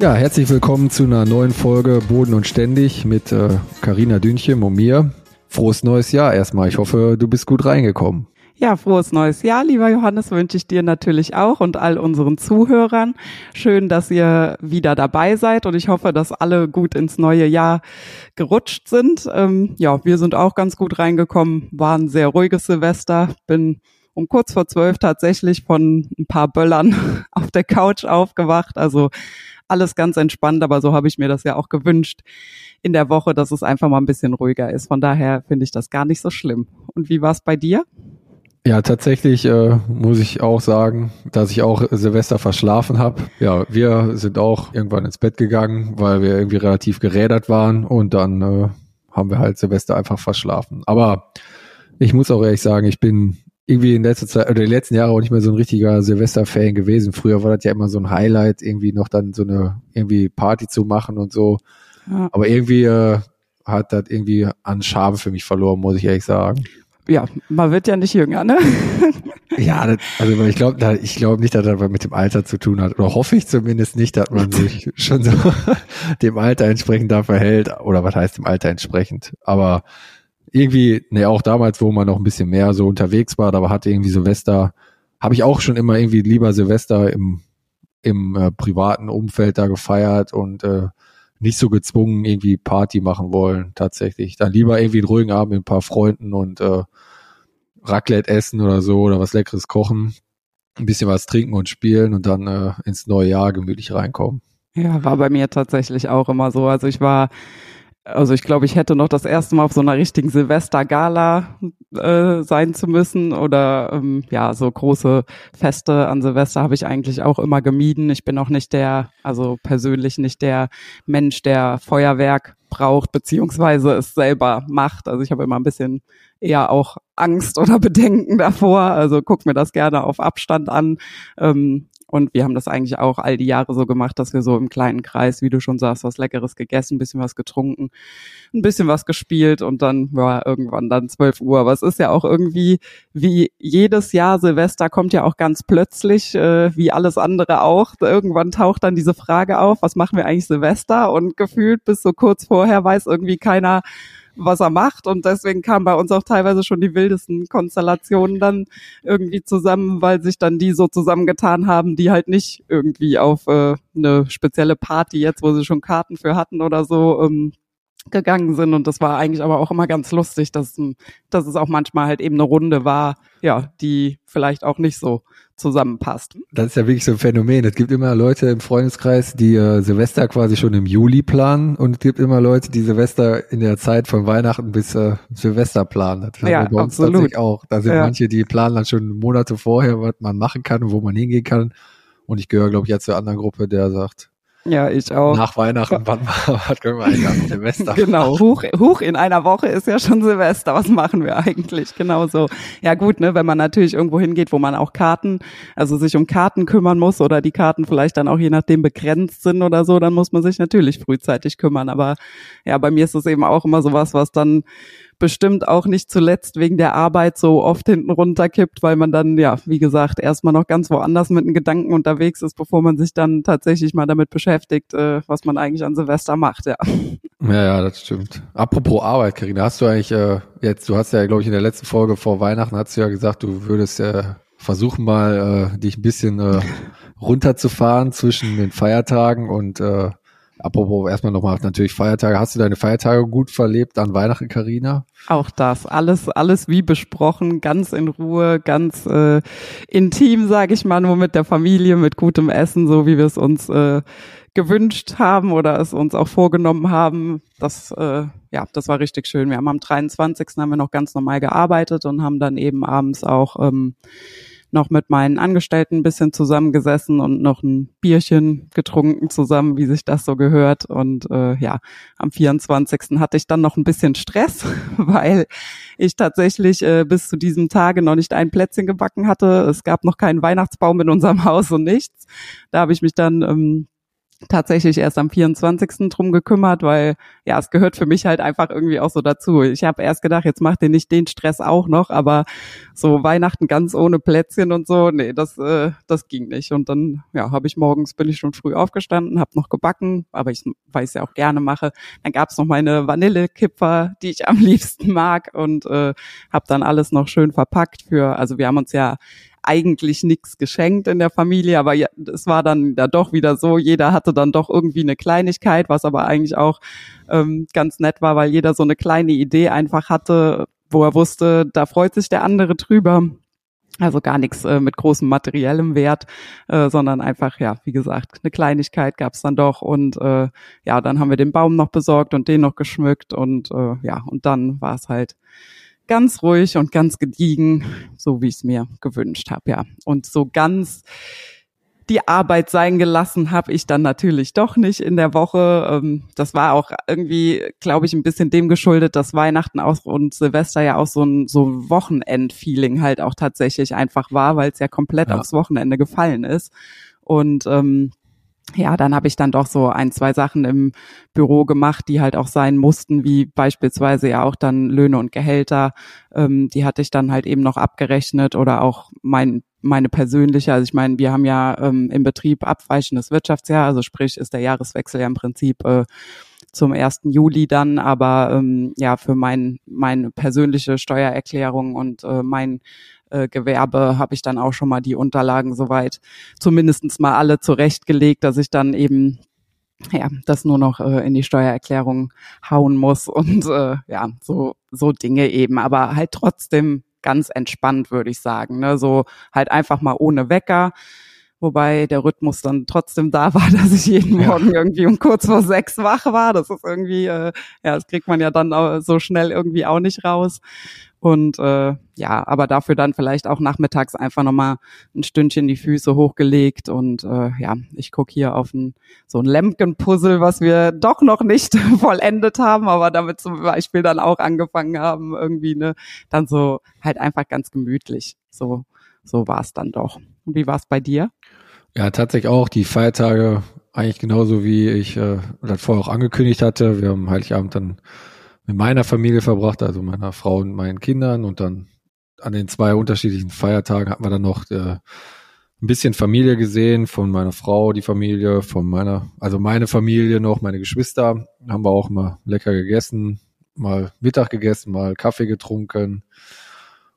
Ja, herzlich willkommen zu einer neuen Folge Boden und Ständig mit Karina äh, Dünchem und mir. Frohes neues Jahr erstmal. Ich hoffe, du bist gut reingekommen. Ja, frohes neues Jahr, lieber Johannes, wünsche ich dir natürlich auch und all unseren Zuhörern. Schön, dass ihr wieder dabei seid und ich hoffe, dass alle gut ins neue Jahr gerutscht sind. Ähm, ja, wir sind auch ganz gut reingekommen, war ein sehr ruhiges Silvester, bin um kurz vor zwölf tatsächlich von ein paar Böllern auf der Couch aufgewacht. Also alles ganz entspannt, aber so habe ich mir das ja auch gewünscht in der Woche, dass es einfach mal ein bisschen ruhiger ist. Von daher finde ich das gar nicht so schlimm. Und wie war es bei dir? Ja, tatsächlich äh, muss ich auch sagen, dass ich auch Silvester verschlafen habe. Ja, wir sind auch irgendwann ins Bett gegangen, weil wir irgendwie relativ gerädert waren und dann äh, haben wir halt Silvester einfach verschlafen. Aber ich muss auch ehrlich sagen, ich bin irgendwie in letzter Zeit oder die letzten Jahre auch nicht mehr so ein richtiger Silvester-Fan gewesen. Früher war das ja immer so ein Highlight, irgendwie noch dann so eine irgendwie Party zu machen und so. Ja. Aber irgendwie äh, hat das irgendwie an Charme für mich verloren, muss ich ehrlich sagen. Ja, man wird ja nicht jünger, ne? ja, das, also ich glaube ich glaube nicht, dass das mit dem Alter zu tun hat. Oder hoffe ich zumindest nicht, dass man sich schon so dem Alter entsprechend da verhält. Oder was heißt dem Alter entsprechend? Aber irgendwie, ne, auch damals, wo man noch ein bisschen mehr so unterwegs war, da hatte irgendwie Silvester, habe ich auch schon immer irgendwie lieber Silvester im, im äh, privaten Umfeld da gefeiert und äh, nicht so gezwungen irgendwie Party machen wollen, tatsächlich. Dann lieber irgendwie einen ruhigen Abend mit ein paar Freunden und äh, Raclette essen oder so oder was Leckeres kochen, ein bisschen was trinken und spielen und dann äh, ins neue Jahr gemütlich reinkommen. Ja, war bei mir tatsächlich auch immer so. Also ich war also ich glaube, ich hätte noch das erste Mal auf so einer richtigen Silvester-Gala äh, sein zu müssen oder ähm, ja, so große Feste an Silvester habe ich eigentlich auch immer gemieden. Ich bin auch nicht der, also persönlich nicht der Mensch, der Feuerwerk braucht beziehungsweise es selber macht. Also ich habe immer ein bisschen eher auch Angst oder Bedenken davor. Also guck mir das gerne auf Abstand an. Ähm, und wir haben das eigentlich auch all die Jahre so gemacht, dass wir so im kleinen Kreis, wie du schon sagst, was Leckeres gegessen, ein bisschen was getrunken, ein bisschen was gespielt und dann war irgendwann dann 12 Uhr. Aber es ist ja auch irgendwie, wie jedes Jahr Silvester kommt ja auch ganz plötzlich, äh, wie alles andere auch. Irgendwann taucht dann diese Frage auf, was machen wir eigentlich Silvester? Und gefühlt bis so kurz vorher weiß irgendwie keiner, was er macht. Und deswegen kamen bei uns auch teilweise schon die wildesten Konstellationen dann irgendwie zusammen, weil sich dann die so zusammengetan haben, die halt nicht irgendwie auf äh, eine spezielle Party jetzt, wo sie schon Karten für hatten oder so, ähm, gegangen sind und das war eigentlich aber auch immer ganz lustig, dass, dass es auch manchmal halt eben eine Runde war, ja, die vielleicht auch nicht so zusammenpasst. Das ist ja wirklich so ein Phänomen. Es gibt immer Leute im Freundeskreis, die äh, Silvester quasi schon im Juli planen und es gibt immer Leute, die Silvester in der Zeit von Weihnachten bis äh, Silvester planen. Das ja, bei uns absolut. auch. Da sind ja. manche, die planen dann schon Monate vorher, was man machen kann und wo man hingehen kann. Und ich gehöre, glaube ich, jetzt zur anderen Gruppe, der sagt, ja, ich auch. Nach Weihnachten, wann was können wir eigentlich an Silvester? genau, hoch, hoch in einer Woche ist ja schon Silvester. Was machen wir eigentlich? Genau so. Ja gut, ne, wenn man natürlich irgendwo hingeht, wo man auch Karten, also sich um Karten kümmern muss oder die Karten vielleicht dann auch je nachdem begrenzt sind oder so, dann muss man sich natürlich frühzeitig kümmern. Aber ja, bei mir ist es eben auch immer sowas, was dann bestimmt auch nicht zuletzt wegen der Arbeit so oft hinten runterkippt, weil man dann, ja, wie gesagt, erstmal noch ganz woanders mit den Gedanken unterwegs ist, bevor man sich dann tatsächlich mal damit beschäftigt, äh, was man eigentlich an Silvester macht, ja. Ja, ja, das stimmt. Apropos Arbeit, Karina, hast du eigentlich äh, jetzt, du hast ja, glaube ich, in der letzten Folge vor Weihnachten hast du ja gesagt, du würdest äh, versuchen mal, äh, dich ein bisschen äh, runterzufahren zwischen den Feiertagen und äh, Apropos erstmal nochmal natürlich Feiertage. Hast du deine Feiertage gut verlebt an Weihnachten, Karina? Auch das, alles, alles wie besprochen, ganz in Ruhe, ganz äh, intim, sage ich mal, nur mit der Familie, mit gutem Essen, so wie wir es uns äh, gewünscht haben oder es uns auch vorgenommen haben. Das, äh, ja, das war richtig schön. Wir haben am 23. haben wir noch ganz normal gearbeitet und haben dann eben abends auch ähm, noch mit meinen Angestellten ein bisschen zusammengesessen und noch ein Bierchen getrunken zusammen, wie sich das so gehört. Und äh, ja, am 24. hatte ich dann noch ein bisschen Stress, weil ich tatsächlich äh, bis zu diesem Tage noch nicht ein Plätzchen gebacken hatte. Es gab noch keinen Weihnachtsbaum in unserem Haus und nichts. Da habe ich mich dann ähm, tatsächlich erst am 24. drum gekümmert, weil ja, es gehört für mich halt einfach irgendwie auch so dazu. Ich habe erst gedacht, jetzt macht ihr nicht den Stress auch noch, aber so Weihnachten ganz ohne Plätzchen und so, nee, das äh, das ging nicht und dann ja, habe ich morgens bin ich schon früh aufgestanden, habe noch gebacken, aber ich weiß ja auch gerne mache. Dann gab's noch meine Vanillekipfer, die ich am liebsten mag und äh, habe dann alles noch schön verpackt für also wir haben uns ja eigentlich nichts geschenkt in der Familie, aber ja, es war dann da doch wieder so, jeder hatte dann doch irgendwie eine Kleinigkeit, was aber eigentlich auch ähm, ganz nett war, weil jeder so eine kleine Idee einfach hatte, wo er wusste, da freut sich der andere drüber. Also gar nichts äh, mit großem materiellem Wert, äh, sondern einfach, ja, wie gesagt, eine Kleinigkeit gab's dann doch. Und äh, ja, dann haben wir den Baum noch besorgt und den noch geschmückt und äh, ja, und dann war es halt ganz ruhig und ganz gediegen, so wie ich es mir gewünscht habe, ja. Und so ganz die Arbeit sein gelassen habe ich dann natürlich doch nicht in der Woche. Ähm, das war auch irgendwie, glaube ich, ein bisschen dem geschuldet, dass Weihnachten auch und Silvester ja auch so ein so Wochenend-Feeling halt auch tatsächlich einfach war, weil es ja komplett ja. aufs Wochenende gefallen ist. Und ähm, ja, dann habe ich dann doch so ein, zwei Sachen im Büro gemacht, die halt auch sein mussten, wie beispielsweise ja auch dann Löhne und Gehälter. Ähm, die hatte ich dann halt eben noch abgerechnet oder auch mein meine persönliche, also ich meine, wir haben ja ähm, im Betrieb abweichendes Wirtschaftsjahr, also sprich ist der Jahreswechsel ja im Prinzip äh, zum 1. Juli dann, aber ähm, ja, für mein, meine persönliche Steuererklärung und äh, mein äh, Gewerbe habe ich dann auch schon mal die Unterlagen soweit zumindestens mal alle zurechtgelegt, dass ich dann eben ja, das nur noch äh, in die Steuererklärung hauen muss und äh, ja, so, so Dinge eben, aber halt trotzdem ganz entspannt, würde ich sagen. Ne? So halt einfach mal ohne Wecker. Wobei der Rhythmus dann trotzdem da war, dass ich jeden Morgen ja. irgendwie um kurz vor sechs wach war. Das ist irgendwie, äh, ja, das kriegt man ja dann so schnell irgendwie auch nicht raus. Und äh, ja, aber dafür dann vielleicht auch nachmittags einfach nochmal ein Stündchen die Füße hochgelegt. Und äh, ja, ich guck hier auf ein, so ein Lemken-Puzzle, was wir doch noch nicht vollendet haben, aber damit zum Beispiel dann auch angefangen haben, irgendwie, ne, dann so halt einfach ganz gemütlich. So, so war es dann doch. Und wie war es bei dir? Ja, tatsächlich auch die Feiertage eigentlich genauso wie ich äh, das vorher auch angekündigt hatte. Wir haben Heiligabend dann mit meiner Familie verbracht, also meiner Frau und meinen Kindern. Und dann an den zwei unterschiedlichen Feiertagen hatten wir dann noch äh, ein bisschen Familie gesehen, von meiner Frau die Familie, von meiner, also meine Familie noch, meine Geschwister, haben wir auch mal lecker gegessen, mal Mittag gegessen, mal Kaffee getrunken.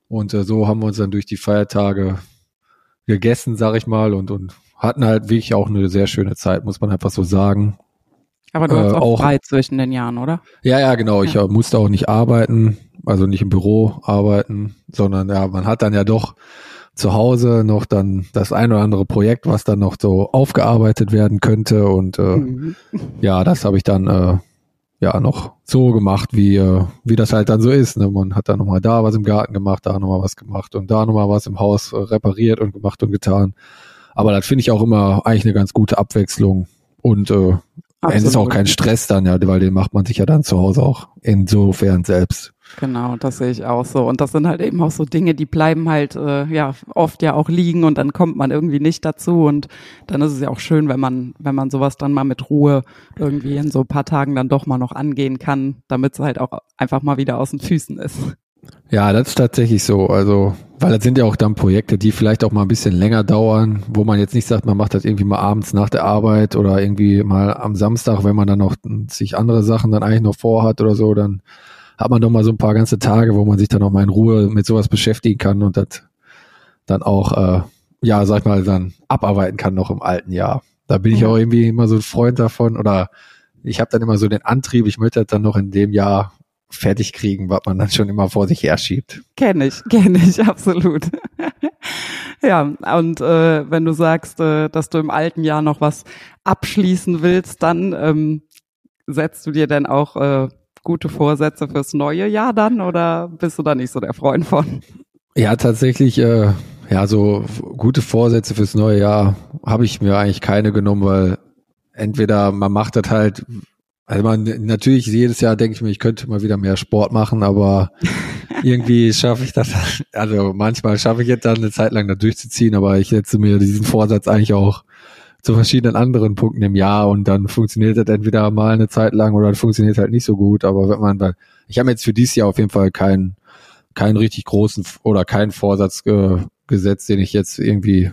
Und äh, so haben wir uns dann durch die Feiertage gegessen, sag ich mal, und, und hatten halt wirklich auch eine sehr schöne Zeit, muss man einfach so sagen. Aber du hast äh, auch frei zwischen den Jahren, oder? Ja, ja, genau. Ich ja. Äh, musste auch nicht arbeiten, also nicht im Büro arbeiten, sondern ja, man hat dann ja doch zu Hause noch dann das ein oder andere Projekt, was dann noch so aufgearbeitet werden könnte. Und äh, mhm. ja, das habe ich dann äh, ja noch so gemacht, wie, äh, wie das halt dann so ist. Ne? Man hat dann nochmal da was im Garten gemacht, da nochmal was gemacht und da nochmal was im Haus äh, repariert und gemacht und getan. Aber das finde ich auch immer eigentlich eine ganz gute Abwechslung. Und äh, es ist auch kein Stress dann, ja, weil den macht man sich ja dann zu Hause auch insofern selbst. Genau, das sehe ich auch so. Und das sind halt eben auch so Dinge, die bleiben halt äh, ja oft ja auch liegen und dann kommt man irgendwie nicht dazu. Und dann ist es ja auch schön, wenn man, wenn man sowas dann mal mit Ruhe irgendwie in so ein paar Tagen dann doch mal noch angehen kann, damit es halt auch einfach mal wieder aus den Füßen ist. Ja, das ist tatsächlich so. Also, weil das sind ja auch dann Projekte, die vielleicht auch mal ein bisschen länger dauern, wo man jetzt nicht sagt, man macht das irgendwie mal abends nach der Arbeit oder irgendwie mal am Samstag, wenn man dann noch sich andere Sachen dann eigentlich noch vorhat oder so, dann hat man doch mal so ein paar ganze Tage, wo man sich dann auch mal in Ruhe mit sowas beschäftigen kann und das dann auch, äh, ja, sag ich mal, dann abarbeiten kann noch im alten Jahr. Da bin ich auch irgendwie immer so ein Freund davon oder ich habe dann immer so den Antrieb, ich möchte das dann noch in dem Jahr fertig kriegen, was man dann schon immer vor sich herschiebt. Kenne ich, kenne ich, absolut. ja, und äh, wenn du sagst, äh, dass du im alten Jahr noch was abschließen willst, dann ähm, setzt du dir denn auch äh, gute Vorsätze fürs neue Jahr dann oder bist du da nicht so der Freund von? Ja, tatsächlich äh, ja, so gute Vorsätze fürs neue Jahr habe ich mir eigentlich keine genommen, weil entweder man macht das halt, also man natürlich jedes Jahr denke ich mir, ich könnte mal wieder mehr Sport machen, aber irgendwie schaffe ich das, also manchmal schaffe ich jetzt dann eine Zeit lang da durchzuziehen, aber ich setze mir diesen Vorsatz eigentlich auch zu verschiedenen anderen Punkten im Jahr und dann funktioniert das entweder mal eine Zeit lang oder funktioniert halt nicht so gut, aber wenn man da, ich habe jetzt für dieses Jahr auf jeden Fall keinen keinen richtig großen oder keinen Vorsatz äh, gesetzt, den ich jetzt irgendwie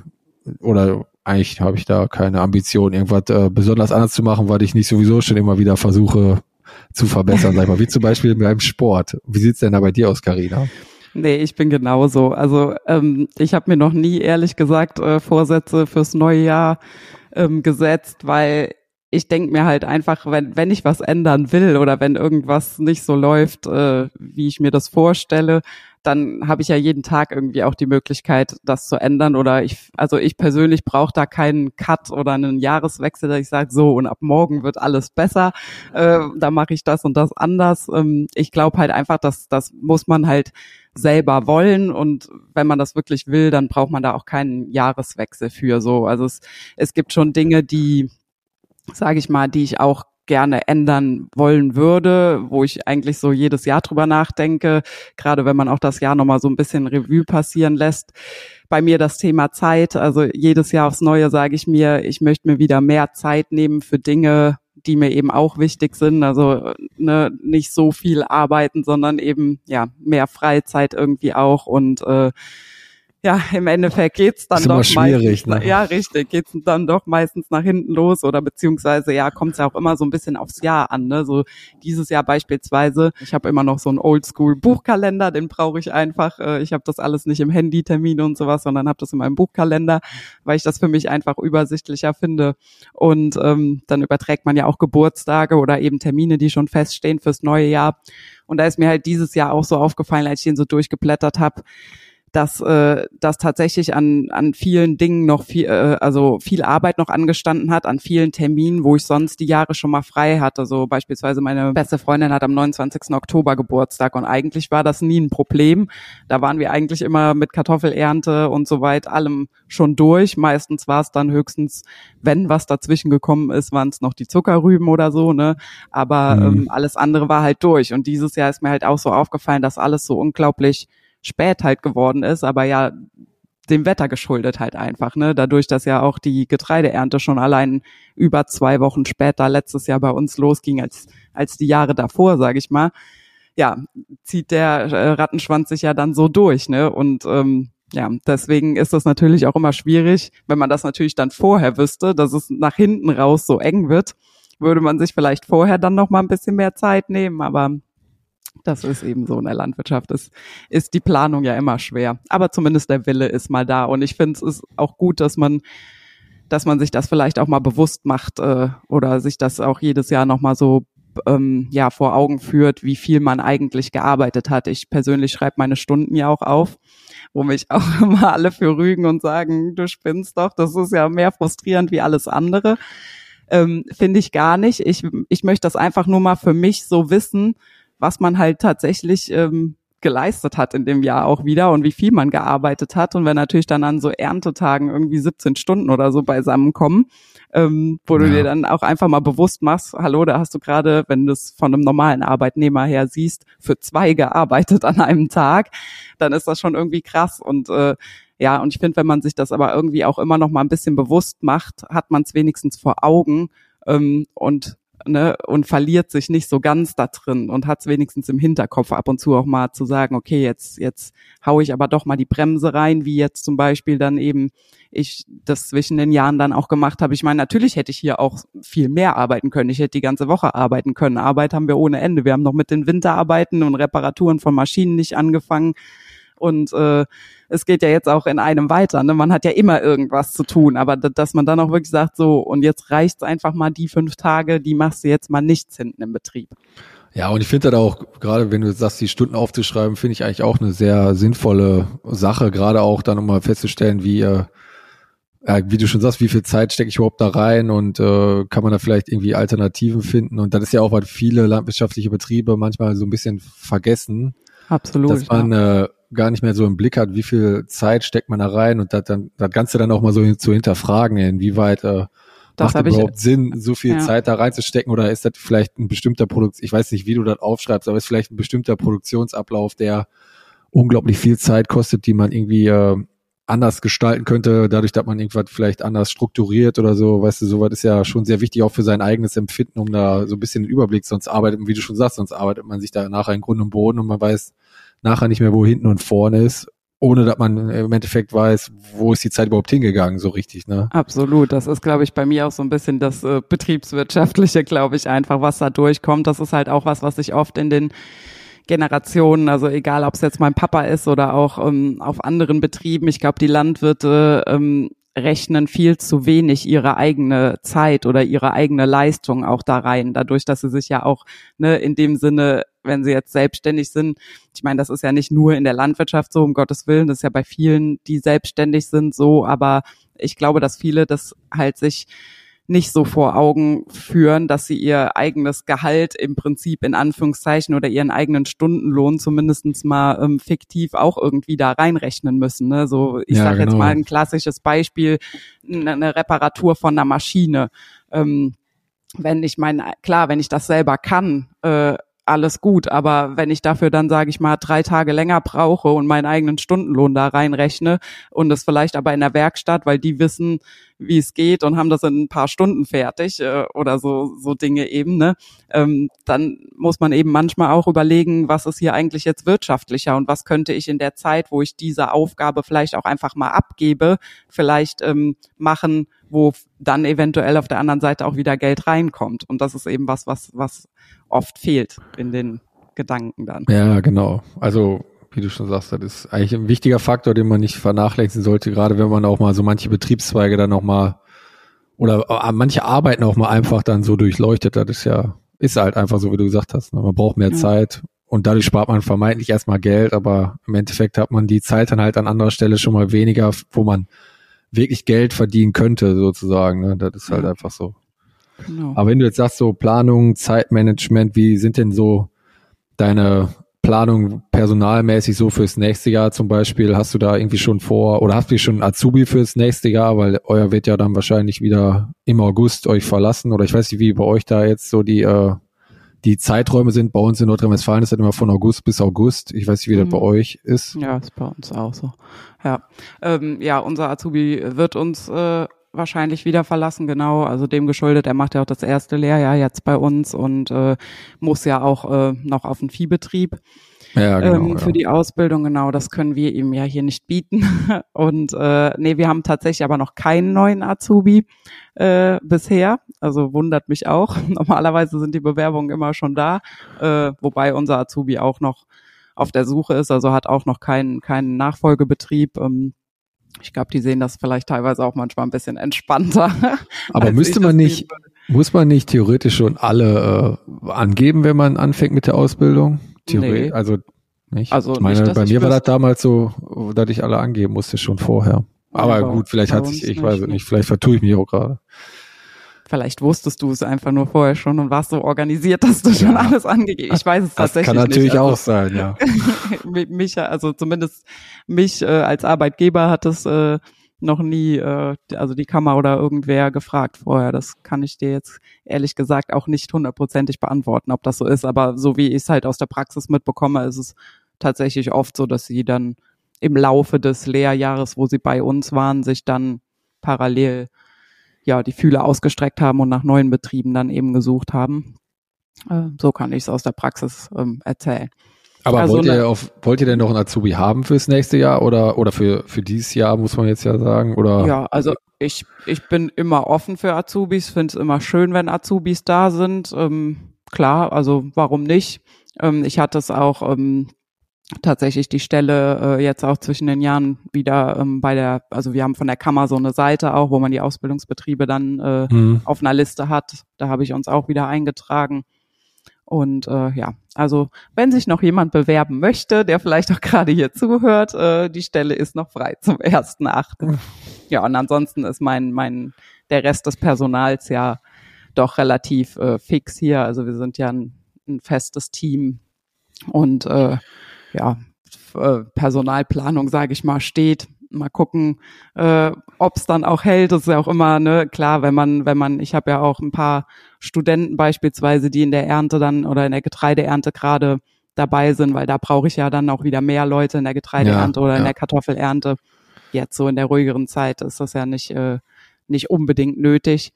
oder eigentlich habe ich da keine Ambition, irgendwas äh, besonders anders zu machen, weil ich nicht sowieso schon immer wieder versuche zu verbessern, sag ich mal, wie zum Beispiel beim Sport. Wie sieht's denn da bei dir aus, Karina? Nee, ich bin genauso. Also ähm, ich habe mir noch nie ehrlich gesagt äh, Vorsätze fürs neue Jahr ähm, gesetzt, weil ich denke mir halt einfach, wenn, wenn ich was ändern will oder wenn irgendwas nicht so läuft, äh, wie ich mir das vorstelle, dann habe ich ja jeden Tag irgendwie auch die Möglichkeit, das zu ändern. Oder ich, also ich persönlich brauche da keinen Cut oder einen Jahreswechsel, dass ich sage, so und ab morgen wird alles besser. Äh, da mache ich das und das anders. Ähm, ich glaube halt einfach, dass das muss man halt selber wollen und wenn man das wirklich will, dann braucht man da auch keinen Jahreswechsel für so. Also es, es gibt schon Dinge, die sage ich mal, die ich auch gerne ändern wollen würde, wo ich eigentlich so jedes Jahr drüber nachdenke, gerade wenn man auch das Jahr nochmal so ein bisschen Revue passieren lässt. Bei mir das Thema Zeit, also jedes Jahr aufs Neue sage ich mir, ich möchte mir wieder mehr Zeit nehmen für Dinge, die mir eben auch wichtig sind. Also ne, nicht so viel arbeiten, sondern eben ja mehr Freizeit irgendwie auch und äh, ja, im Endeffekt geht's dann doch meistens, ne? ja, richtig, geht's dann doch meistens nach hinten los oder beziehungsweise ja, kommt's ja auch immer so ein bisschen aufs Jahr an, ne? So dieses Jahr beispielsweise, ich habe immer noch so einen Oldschool Buchkalender, den brauche ich einfach. Äh, ich habe das alles nicht im Handy Termine und sowas, sondern habe das in meinem Buchkalender, weil ich das für mich einfach übersichtlicher finde. Und ähm, dann überträgt man ja auch Geburtstage oder eben Termine, die schon feststehen fürs neue Jahr. Und da ist mir halt dieses Jahr auch so aufgefallen, als ich den so durchgeblättert habe dass äh, das tatsächlich an an vielen Dingen noch viel äh, also viel Arbeit noch angestanden hat an vielen Terminen, wo ich sonst die Jahre schon mal frei hatte. So beispielsweise meine beste Freundin hat am 29. Oktober Geburtstag und eigentlich war das nie ein Problem. Da waren wir eigentlich immer mit Kartoffelernte und so weit allem schon durch. Meistens war es dann höchstens, wenn was dazwischen gekommen ist, waren es noch die Zuckerrüben oder so, ne? Aber mhm. ähm, alles andere war halt durch. Und dieses Jahr ist mir halt auch so aufgefallen, dass alles so unglaublich spät halt geworden ist, aber ja dem Wetter geschuldet halt einfach, ne? Dadurch, dass ja auch die Getreideernte schon allein über zwei Wochen später letztes Jahr bei uns losging als als die Jahre davor, sage ich mal. Ja, zieht der äh, Rattenschwanz sich ja dann so durch, ne? Und ähm, ja, deswegen ist das natürlich auch immer schwierig, wenn man das natürlich dann vorher wüsste, dass es nach hinten raus so eng wird, würde man sich vielleicht vorher dann noch mal ein bisschen mehr Zeit nehmen, aber das ist eben so in der Landwirtschaft. Es ist die Planung ja immer schwer. Aber zumindest der Wille ist mal da. Und ich finde, es ist auch gut, dass man, dass man sich das vielleicht auch mal bewusst macht äh, oder sich das auch jedes Jahr nochmal so ähm, ja vor Augen führt, wie viel man eigentlich gearbeitet hat. Ich persönlich schreibe meine Stunden ja auch auf, wo mich auch immer alle für rügen und sagen, du spinnst doch, das ist ja mehr frustrierend wie alles andere. Ähm, Finde ich gar nicht. Ich, ich möchte das einfach nur mal für mich so wissen, was man halt tatsächlich ähm, geleistet hat in dem Jahr auch wieder und wie viel man gearbeitet hat. Und wenn natürlich dann an so Erntetagen irgendwie 17 Stunden oder so beisammenkommen, ähm, wo ja. du dir dann auch einfach mal bewusst machst, hallo, da hast du gerade, wenn du es von einem normalen Arbeitnehmer her siehst, für zwei gearbeitet an einem Tag, dann ist das schon irgendwie krass. Und äh, ja, und ich finde, wenn man sich das aber irgendwie auch immer noch mal ein bisschen bewusst macht, hat man es wenigstens vor Augen ähm, und ne, und verliert sich nicht so ganz da drin und hat es wenigstens im Hinterkopf ab und zu auch mal zu sagen, okay, jetzt, jetzt hau ich aber doch mal die Bremse rein, wie jetzt zum Beispiel dann eben ich das zwischen den Jahren dann auch gemacht habe. Ich meine, natürlich hätte ich hier auch viel mehr arbeiten können. Ich hätte die ganze Woche arbeiten können. Arbeit haben wir ohne Ende. Wir haben noch mit den Winterarbeiten und Reparaturen von Maschinen nicht angefangen. Und äh, es geht ja jetzt auch in einem weiter. Ne? Man hat ja immer irgendwas zu tun, aber dass man dann auch wirklich sagt, so, und jetzt reicht's einfach mal die fünf Tage, die machst du jetzt mal nichts hinten im Betrieb. Ja, und ich finde das auch, gerade wenn du sagst, die Stunden aufzuschreiben, finde ich eigentlich auch eine sehr sinnvolle Sache, gerade auch dann, um mal festzustellen, wie, äh, wie du schon sagst, wie viel Zeit stecke ich überhaupt da rein und äh, kann man da vielleicht irgendwie Alternativen finden. Und das ist ja auch, was viele landwirtschaftliche Betriebe manchmal so ein bisschen vergessen. Absolut. Dass man ja. äh, gar nicht mehr so im Blick hat, wie viel Zeit steckt man da rein und das dann das Ganze dann auch mal so zu hinterfragen, inwieweit äh, Das macht hab ich- überhaupt Sinn, so viel Ja. Zeit da reinzustecken oder ist das vielleicht ein bestimmter Produkt, ich weiß nicht, wie du das aufschreibst, aber ist vielleicht ein bestimmter Produktionsablauf, der unglaublich viel Zeit kostet, die man irgendwie äh, anders gestalten könnte, dadurch, dass man irgendwas vielleicht anders strukturiert oder so, weißt du, sowas ist ja schon sehr wichtig auch für sein eigenes Empfinden, um da so ein bisschen den Überblick, sonst arbeitet, wie du schon sagst, sonst arbeitet man sich da nachher in Grund und Boden und man weiß nachher nicht mehr, wo hinten und vorne ist, ohne dass man im Endeffekt weiß, wo ist die Zeit überhaupt hingegangen, so richtig, ne? Absolut. Das ist, glaube ich, bei mir auch so ein bisschen das äh, betriebswirtschaftliche, glaube ich, einfach, was da durchkommt. Das ist halt auch was, was ich oft in den Generationen, also egal, ob es jetzt mein Papa ist oder auch ähm, auf anderen Betrieben, ich glaube, die Landwirte ähm, rechnen viel zu wenig ihre eigene Zeit oder ihre eigene Leistung auch da rein, dadurch, dass sie sich ja auch ne, in dem Sinne, wenn sie jetzt selbstständig sind, ich meine, das ist ja nicht nur in der Landwirtschaft so, um Gottes Willen, das ist ja bei vielen, die selbstständig sind, so, aber ich glaube, dass viele das halt sich nicht so vor Augen führen, dass sie ihr eigenes Gehalt im Prinzip in Anführungszeichen oder ihren eigenen Stundenlohn zumindestens mal ähm, fiktiv auch irgendwie da reinrechnen müssen. Ne? So, ich Ja, sage jetzt genau. mal ein klassisches Beispiel, eine eine Reparatur von einer Maschine. Ähm, wenn ich mein, klar, wenn ich das selber kann, äh, alles gut, aber wenn ich dafür dann, sage ich mal, drei Tage länger brauche und meinen eigenen Stundenlohn da reinrechne und das vielleicht aber in der Werkstatt, weil die wissen, wie es geht und haben das in ein paar Stunden fertig äh, oder so so Dinge eben, ne? Ähm, dann muss man eben manchmal auch überlegen, was ist hier eigentlich jetzt wirtschaftlicher und was könnte ich in der Zeit, wo ich diese Aufgabe vielleicht auch einfach mal abgebe, vielleicht ähm, machen, wo dann eventuell auf der anderen Seite auch wieder Geld reinkommt. Und das ist eben was, was, was oft fehlt in den Gedanken dann. Ja, genau. Also, wie du schon sagst, das ist eigentlich ein wichtiger Faktor, den man nicht vernachlässigen sollte, gerade wenn man auch mal so manche Betriebszweige dann auch mal oder äh, manche Arbeiten auch mal einfach dann so durchleuchtet. Das ist ja, ist halt einfach so, wie du gesagt hast. Ne? Man braucht mehr Ja. Zeit und dadurch spart man vermeintlich erstmal Geld, aber im Endeffekt hat man die Zeit dann halt an anderer Stelle schon mal weniger, wo man wirklich Geld verdienen könnte, sozusagen. Ne? Das ist halt Ja. einfach so. Genau. Aber wenn du jetzt sagst, so Planung, Zeitmanagement, wie sind denn so deine Planung personalmäßig so fürs nächste Jahr zum Beispiel? Hast du da irgendwie schon vor oder hast du schon Azubi fürs nächste Jahr? Weil euer wird ja dann wahrscheinlich wieder im August euch verlassen oder ich weiß nicht, wie bei euch da jetzt so die, äh, die Zeiträume sind. Bei uns in Nordrhein-Westfalen ist das immer von August bis August. Ich weiß nicht, wie das Mhm. bei euch ist. Ja, ist bei uns auch so. Ja, ähm, ja, unser Azubi wird uns äh, wahrscheinlich wieder verlassen, genau. Also dem geschuldet. Er macht ja auch das erste Lehrjahr jetzt bei uns und äh, muss ja auch äh, noch auf den Viehbetrieb Ja, genau. ähm, ja. für die Ausbildung. Genau, das können wir ihm ja hier nicht bieten. Und äh, nee, wir haben tatsächlich aber noch keinen neuen Azubi äh, bisher. Also wundert mich auch. Normalerweise sind die Bewerbungen immer schon da, äh, wobei unser Azubi auch noch auf der Suche ist, also hat auch noch keinen keinen Nachfolgebetrieb. Ähm, ich glaube, die sehen das vielleicht teilweise auch manchmal ein bisschen entspannter. Aber müsste man nicht, muss man nicht theoretisch schon alle äh, angeben, wenn man anfängt mit der Ausbildung? Theoretisch, Nee. also nicht. Also ich meine, nicht, bei mir war das damals so, dass ich alle angeben musste schon vorher. Aber Ja, bei- gut, vielleicht hat sich, ich weiß es nicht, nicht, vielleicht vertue ich mich auch gerade. Vielleicht wusstest du es einfach nur vorher schon und warst so organisiert, dass du schon Ja. alles angegeben Ich weiß es Das tatsächlich kann natürlich nicht. auch Also, sein, ja. mich, also zumindest mich äh, als Arbeitgeber hat es äh, noch nie, äh, also die Kammer oder irgendwer gefragt vorher. Das kann ich dir jetzt ehrlich gesagt auch nicht hundertprozentig beantworten, ob das so ist. Aber so wie ich es halt aus der Praxis mitbekomme, ist es tatsächlich oft so, dass sie dann im Laufe des Lehrjahres, wo sie bei uns waren, sich dann parallel ja die Fühler ausgestreckt haben und nach neuen Betrieben dann eben gesucht haben. Äh, so kann ich es aus der Praxis ähm, erzählen. Aber Also wollt ne- ihr auf, wollt ihr denn noch einen Azubi haben fürs nächste Jahr oder, oder für, für dieses Jahr, muss man jetzt ja sagen, oder? Ja, also ich, ich bin immer offen für Azubis, finde es immer schön, wenn Azubis da sind. Ähm, klar, also warum nicht? Ähm, ich hatte es auch ähm, tatsächlich die Stelle äh, jetzt auch zwischen den Jahren wieder ähm, bei der, also wir haben von der Kammer so eine Seite auch, wo man die Ausbildungsbetriebe dann äh, Hm. auf einer Liste hat. Da habe ich uns auch wieder eingetragen. Und äh, ja, also wenn sich noch jemand bewerben möchte, der vielleicht auch gerade hier zuhört, äh, die Stelle ist noch frei zum 1.8. Ja, und ansonsten ist mein, mein, der Rest des Personals ja doch relativ äh, fix hier. Also wir sind ja ein, ein festes Team und äh, ja, äh, Personalplanung, sage ich mal, steht. Mal gucken, äh, ob es dann auch hält. Das ist ja auch immer, ne, klar, wenn man, wenn man, ich habe ja auch ein paar Studenten beispielsweise, die in der Ernte dann oder in der Getreideernte gerade dabei sind, weil da brauche ich ja dann auch wieder mehr Leute in der Getreideernte Ja, oder in ja. der Kartoffelernte. Jetzt so in der ruhigeren Zeit ist das ja nicht, äh, nicht unbedingt nötig.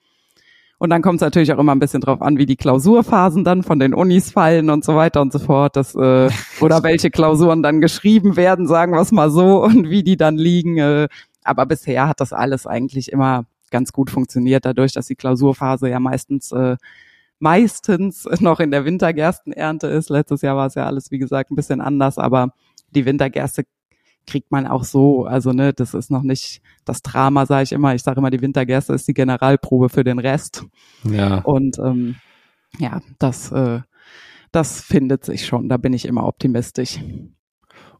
Und dann kommt es natürlich auch immer ein bisschen drauf an, wie die Klausurphasen dann von den Unis fallen und so weiter und so fort. Das, äh, oder welche Klausuren dann geschrieben werden, sagen wir es mal so, und wie die dann liegen. Äh, aber bisher hat das alles eigentlich immer ganz gut funktioniert, dadurch, dass die Klausurphase ja meistens äh, meistens noch in der Wintergerstenernte ist. Letztes Jahr war es ja alles, wie gesagt, ein bisschen anders, aber die Wintergerste kriegt man auch so. Also ne, das ist noch nicht das Drama, sage ich immer. Ich sage immer, die Wintergerste ist die Generalprobe für den Rest. Ja. Und ähm, ja, das, äh, das findet sich schon. Da bin ich immer optimistisch.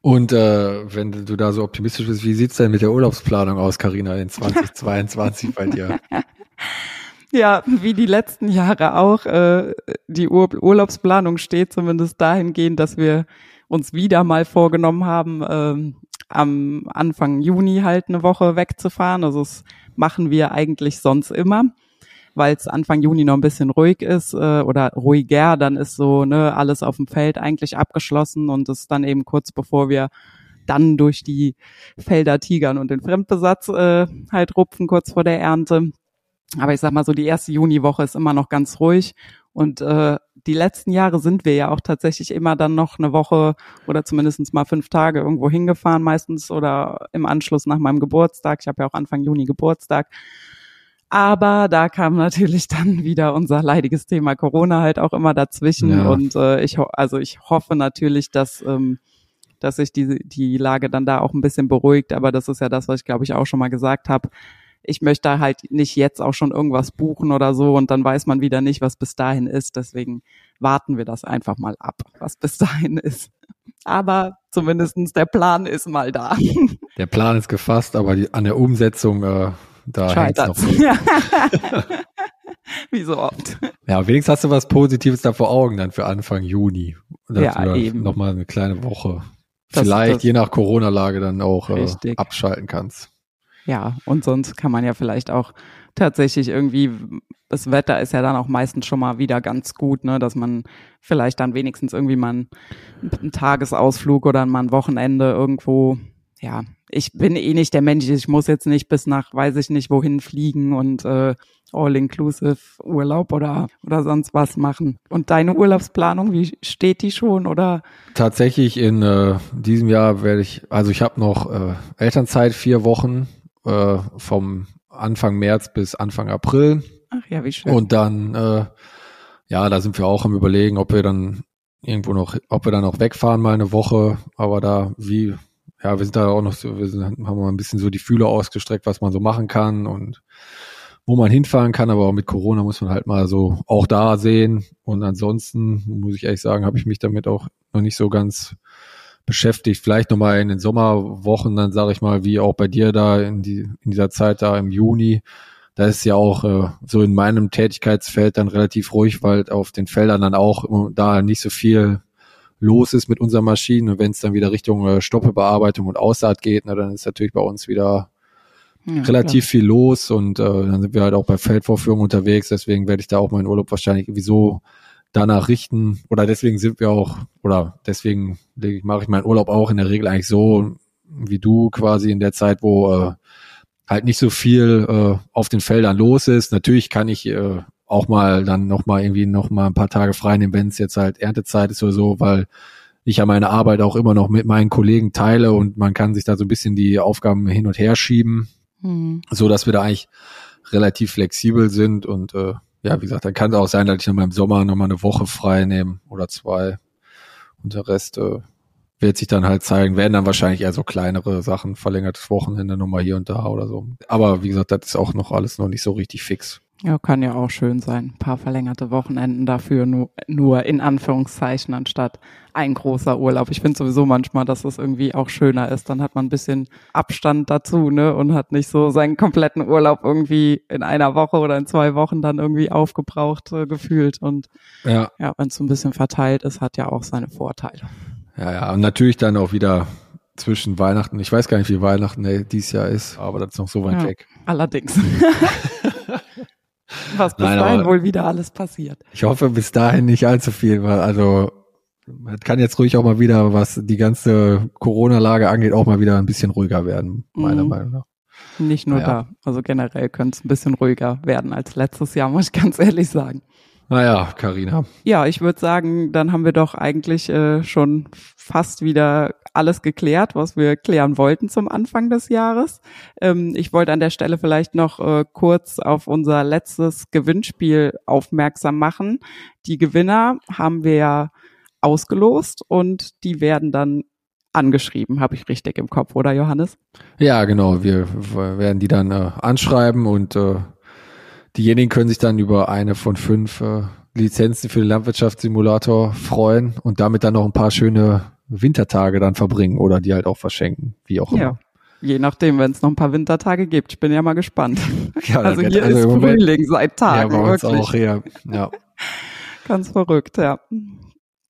Und äh, wenn du da so optimistisch bist, wie sieht's denn mit der Urlaubsplanung aus, Karina, in 2022 bei dir? Ja, wie die letzten Jahre auch. Äh, die Ur Urlaubsplanung steht zumindest dahingehend, dass wir uns wieder mal vorgenommen haben, ähm, am Anfang Juni halt eine Woche wegzufahren. Also das machen wir eigentlich sonst immer, weil es Anfang Juni noch ein bisschen ruhig ist äh, oder ruhiger. Dann ist so ne alles auf dem Feld eigentlich abgeschlossen und es ist dann eben kurz bevor wir dann durch die Felder tigern und den Fremdbesatz äh, halt rupfen kurz vor der Ernte. Aber ich sag mal so, die erste Juniwoche ist immer noch ganz ruhig. Und äh, die letzten Jahre sind wir ja auch tatsächlich immer dann noch eine Woche oder zumindest mal fünf Tage irgendwo hingefahren, meistens oder im Anschluss nach meinem Geburtstag. Ich habe ja auch Anfang Juni Geburtstag. Aber da kam natürlich dann wieder unser leidiges Thema Corona halt auch immer dazwischen. Ja. Und äh, ich also ich hoffe natürlich, dass ähm, dass sich die, die Lage dann da auch ein bisschen beruhigt. Aber das ist ja das, was ich glaube ich auch schon mal gesagt habe. Ich möchte halt nicht jetzt auch schon irgendwas buchen oder so und dann weiß man wieder nicht, was bis dahin ist. Deswegen warten wir das einfach mal ab, was bis dahin ist. Aber zumindestens der Plan ist mal da. Der Plan ist gefasst, aber die, an der Umsetzung, äh, da Scheitert. noch. Wie so oft. Ja, wenigstens hast du was Positives da vor Augen dann für Anfang Juni. Ja, eben. Noch mal eine kleine Woche. Das- Vielleicht das- je nach Corona-Lage dann auch äh, abschalten kannst. Ja, und sonst kann man ja vielleicht auch tatsächlich irgendwie, das Wetter ist ja dann auch meistens schon mal wieder ganz gut, ne, dass man vielleicht dann wenigstens irgendwie mal einen, einen Tagesausflug oder mal ein Wochenende irgendwo, ja, ich bin eh nicht der Mensch, ich muss jetzt nicht bis nach, weiß ich nicht, wohin fliegen und äh, all-inclusive Urlaub oder, oder sonst was machen. Und deine Urlaubsplanung, wie steht die schon oder? Tatsächlich in äh, diesem Jahr werde ich, also ich habe noch äh, Elternzeit, vier Wochen äh, vom Anfang März bis Anfang April. Ach ja, wie schön. Und dann, äh, ja, da sind wir auch am überlegen, ob wir dann irgendwo noch, ob wir dann auch wegfahren mal eine Woche. Aber da, wie, ja, wir sind da auch noch so, wir sind, haben mal ein bisschen so die Fühler ausgestreckt, was man so machen kann und wo man hinfahren kann. Aber auch mit Corona muss man halt mal so auch da sehen. Und ansonsten muss ich ehrlich sagen, habe ich mich damit auch noch nicht so ganz beschäftigt. Vielleicht nochmal in den Sommerwochen, dann sage ich mal, wie auch bei dir da in, die, in dieser Zeit da im Juni. Da ist ja auch äh, so in meinem Tätigkeitsfeld dann relativ ruhig, weil auf den Feldern dann auch da nicht so viel los ist mit unseren Maschinen. Und wenn es dann wieder Richtung äh, Stoppebearbeitung und Aussaat geht, na, dann ist natürlich bei uns wieder Ja, relativ viel los und äh, dann sind wir halt auch bei Feldvorführungen unterwegs. Deswegen werde ich da auch meinen Urlaub wahrscheinlich sowieso danach richten. Oder deswegen sind wir auch, oder deswegen mache ich meinen Urlaub auch in der Regel eigentlich so wie du quasi in der Zeit, wo äh, halt nicht so viel äh, auf den Feldern los ist. Natürlich kann ich äh, auch mal dann noch mal irgendwie noch mal ein paar Tage frei nehmen, wenn es jetzt halt Erntezeit ist oder so, weil ich ja meine Arbeit auch immer noch mit meinen Kollegen teile und man kann sich da so ein bisschen die Aufgaben hin und her schieben Hm. so dass wir da eigentlich relativ flexibel sind und äh, ja, wie gesagt, dann kann es auch sein, dass ich nochmal im Sommer nochmal eine Woche frei nehme oder zwei und der Rest äh, wird sich dann halt zeigen, werden dann wahrscheinlich eher so kleinere Sachen, verlängertes Wochenende nochmal hier und da oder so. Aber wie gesagt, das ist auch noch alles noch nicht so richtig fix. Ja, kann ja auch schön sein. Ein paar verlängerte Wochenenden dafür nur, nur in Anführungszeichen anstatt ein großer Urlaub. Ich finde sowieso manchmal, dass es irgendwie auch schöner ist. Dann hat man ein bisschen Abstand dazu, ne? Und hat nicht so seinen kompletten Urlaub irgendwie in einer Woche oder in zwei Wochen dann irgendwie aufgebraucht äh, gefühlt. Und Ja, ja, wenn es so ein bisschen verteilt ist, hat ja auch seine Vorteile. ja, ja. Und natürlich dann auch wieder zwischen Weihnachten, ich weiß gar nicht, wie Weihnachten ey, dieses Jahr ist, aber das ist noch so weit Ja. weg. Allerdings. Was bis Nein, dahin wohl wieder alles passiert. Ich hoffe bis dahin nicht allzu viel, weil also es kann jetzt ruhig auch mal wieder, was die ganze Corona-Lage angeht, auch mal wieder ein bisschen ruhiger werden, meiner Mhm. Meinung nach. Nicht nur Naja. da. Also generell könnte es ein bisschen ruhiger werden als letztes Jahr, muss ich ganz ehrlich sagen. Naja, Karina. Ja, ich würde sagen, dann haben wir doch eigentlich äh, schon fast wieder alles geklärt, was wir klären wollten zum Anfang des Jahres. Ähm, ich wollte an der Stelle vielleicht noch äh, kurz auf unser letztes Gewinnspiel aufmerksam machen. Die Gewinner haben wir ja ausgelost und die werden dann angeschrieben, habe ich richtig im Kopf, oder Johannes? Ja, genau. Wir werden die dann äh, anschreiben und äh, diejenigen können sich dann über eine von fünf äh, Lizenzen für den Landwirtschaftssimulator freuen und damit dann noch ein paar schöne Wintertage dann verbringen oder die halt auch verschenken, wie auch immer. Ja. Je nachdem, wenn es noch ein paar Wintertage gibt. Ich bin ja mal gespannt. Ja, also hier also ist Moment- Frühling seit Ja, Tagen, bei uns wirklich. auch, ja. ja. Ganz verrückt, ja.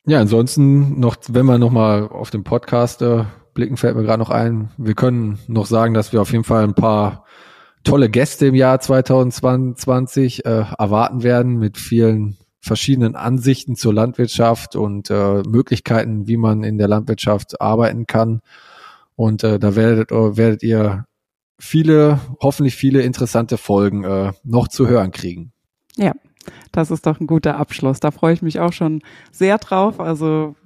Ja, ansonsten noch, wenn wir noch mal auf den Podcast äh, blicken, fällt mir gerade noch ein. Wir können noch sagen, dass wir auf jeden Fall ein paar tolle Gäste im Jahr 2020 äh, erwarten werden mit vielen verschiedenen Ansichten zur Landwirtschaft und äh, Möglichkeiten, wie man in der Landwirtschaft arbeiten kann. Und äh, da werdet, äh, werdet ihr viele, hoffentlich viele interessante Folgen äh, noch zu hören kriegen. Das ist doch ein guter Abschluss. Da freue ich mich auch schon sehr drauf. Also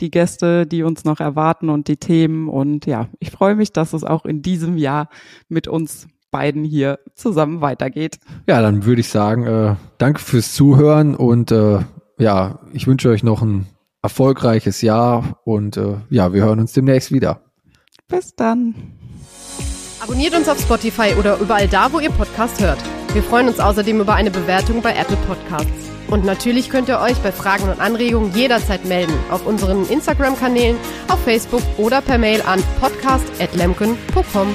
die Gäste, die uns noch erwarten und die Themen. Und ja, ich freue mich, dass es auch in diesem Jahr mit uns beiden hier zusammen weitergeht. Ja, dann würde ich sagen, äh, danke fürs Zuhören und äh, ja, ich wünsche euch noch ein erfolgreiches Jahr und äh, ja, wir hören uns demnächst wieder. Bis dann. Abonniert uns auf Spotify oder überall da, wo ihr Podcast hört. Wir freuen uns außerdem über eine Bewertung bei Apple Podcasts. Und natürlich könnt ihr euch bei Fragen und Anregungen jederzeit melden auf unseren Instagram-Kanälen, auf Facebook oder per Mail an podcast.lemken.com.